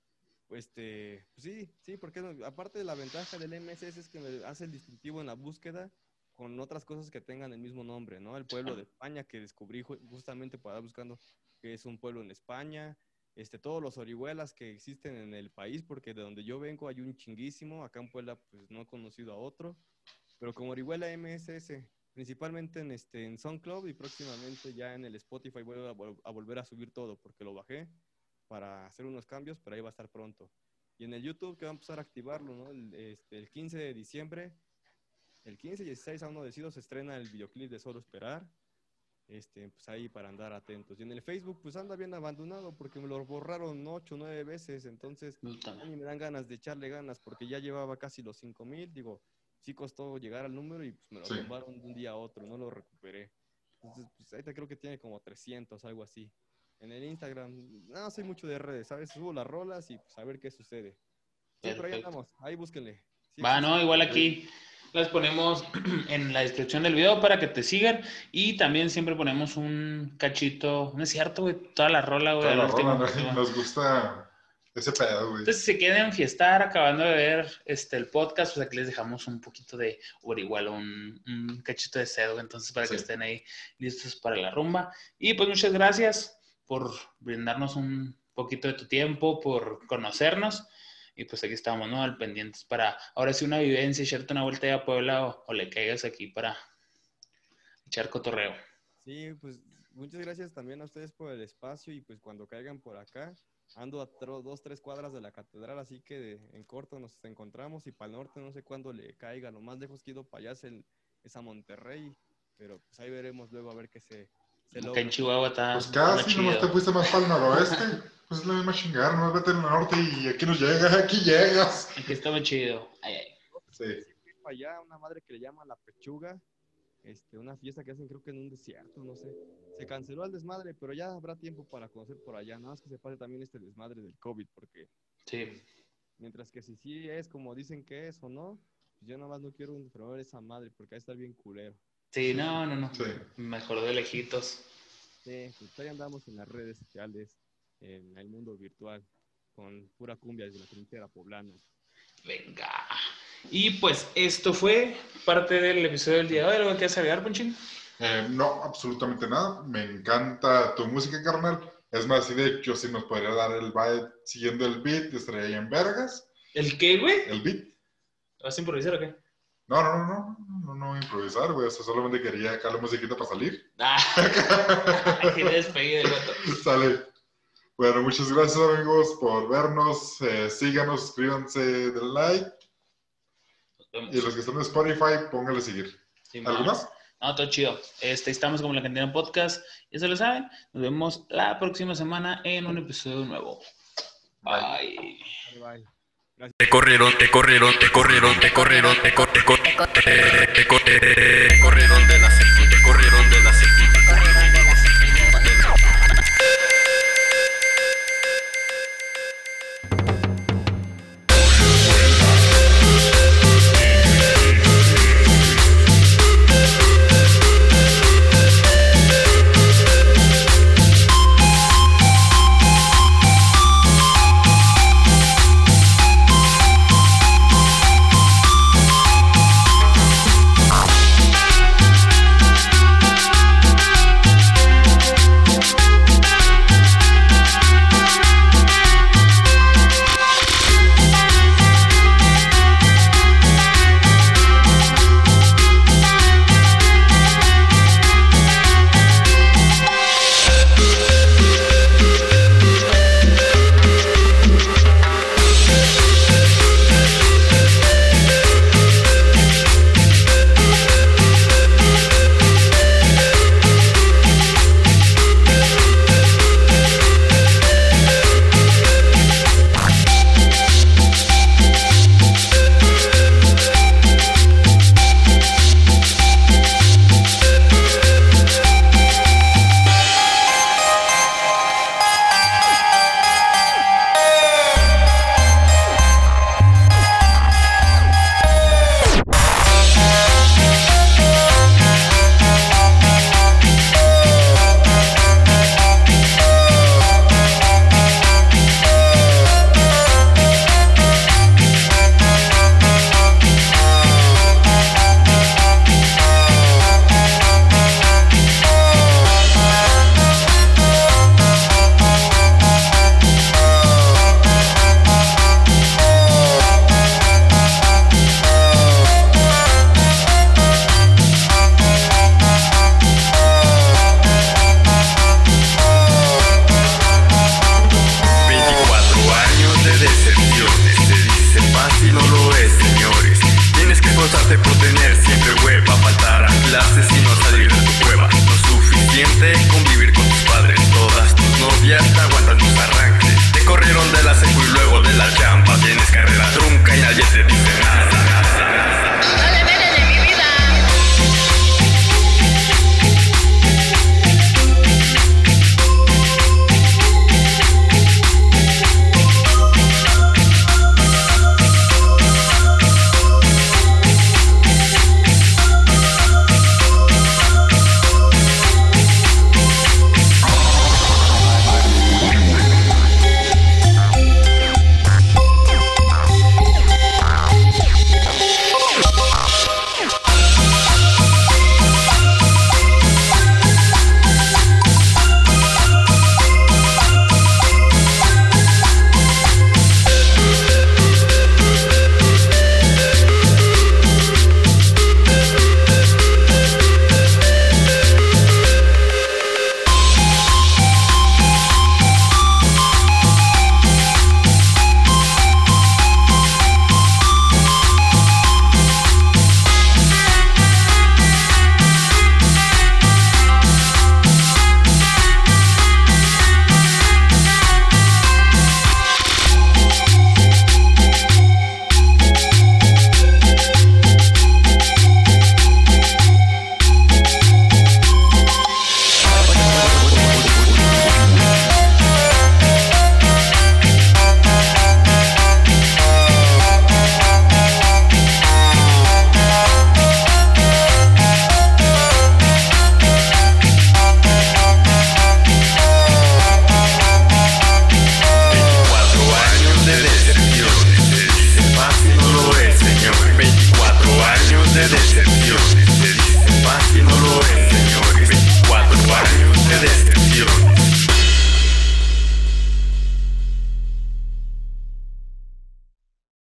este, pues sí, sí, porque no? aparte de la ventaja del MSS es que me hace el distintivo en la búsqueda con otras cosas que tengan el mismo nombre, ¿no? El pueblo de España que descubrí ju- justamente para buscando que es un pueblo en España, este, todos los orihuelas que existen en el país, porque de donde yo vengo hay un chinguísimo, acá en Puebla pues no he conocido a otro, pero como Orihuela MSS, principalmente en, este, en SoundCloud y próximamente ya en el Spotify voy a, vol- a volver a subir todo, porque lo bajé para hacer unos cambios, pero ahí va a estar pronto. Y en el YouTube que va a empezar a activarlo, ¿no? El, este, el 15 de diciembre, el 15 y 16 aún no decido, se estrena el videoclip de Solo Esperar este, pues ahí para andar atentos. Y en el Facebook, pues anda bien abandonado porque me lo borraron ocho, nueve veces, entonces a mí me dan ganas de echarle ganas porque ya llevaba casi los cinco mil, digo, sí costó llegar al número y pues me lo Sí. tumbaron de un día a otro, no lo recuperé. Entonces, pues ahorita creo que tiene como 300, algo así. En el Instagram, no soy mucho de redes, ¿sabes? Subo las rolas y pues a ver qué sucede. Sí, pero ahí andamos, ahí búsquenle. Sí Va, no, igual aquí las ponemos [clears throat] en la descripción del video para que te sigan y también siempre ponemos un cachito, no es cierto, güey, toda la rola, güey, Toda la rola. [laughs] Nos gusta ese pedo, güey. Entonces, si se quieren fiestar acabando de ver este, el podcast, pues aquí les dejamos un poquito de igual un, un cachito de cedo, entonces para que estén ahí listos para la rumba. Y pues muchas gracias por brindarnos un poquito de tu tiempo, por conocernos. Y pues aquí estamos, ¿no? Al pendientes para ahora sí una vivencia, echarte una vuelta a Puebla o, o le caigas aquí para echar cotorreo. Sí, pues muchas gracias también a ustedes por el espacio y pues cuando caigan por acá, ando a dos, tres cuadras de la catedral, así que de- en corto nos encontramos y para el norte no sé cuándo le caiga, lo más lejos que he ido para allá es, el- es a Monterrey, pero pues ahí veremos luego a ver qué se, se logra. en Chihuahua está, Pues está casi, nomás chido. te fuiste más para el noroeste. Pues es la misma chingada, nomás vete al norte y aquí nos llega, [laughs] aquí llegas. Aquí estaba chido. Ay, ay. Sí. Para allá, una madre que le llaman La Pechuga, este, una fiesta que hacen creo que en un desierto, no sé. Se canceló el desmadre, pero ya habrá tiempo para conocer por allá, nada más que se pase también este desmadre del COVID, porque Sí. Mientras que si sí es como dicen que es o no, pues yo nada más no quiero enfermar esa madre porque ahí está bien culero. Sí, no, no, no. Sí. Mejor de lejitos. Sí, pues ahí andamos en las redes sociales, en el mundo virtual, con pura cumbia desde la trinchera poblana. Venga. Y pues esto fue parte del episodio del día de hoy. ¿Algo que quieras agregar, Ponchín? Eh, no, absolutamente nada. Me encanta tu música, carnal. Es más, si de hecho, si nos podría dar el vibe siguiendo el beat, estaría ahí en vergas. ¿El qué, güey? El beat. ¿Vas a improvisar o qué? No, no, no, no, no, no improvisar, güey. O sea, solamente quería acá la musiquita para salir. [laughs] Ah, despedida del vato. Sale. Bueno, muchas gracias, amigos, por vernos. Eh, síganos, suscríbanse, den like. Nos vemos. Y los que están en Spotify, pónganle seguir. Sí, ¿Algo man. más? No, todo chido. Este, estamos como la cantina podcast. Ya se lo saben. Nos vemos la próxima semana en un episodio nuevo. Bye. Bye, bye. Te corrieron, te corrieron, te corrieron, te corrieron, te cor- te cor- te cor- te- te cor- te corrieron de la secu, te corrieron de la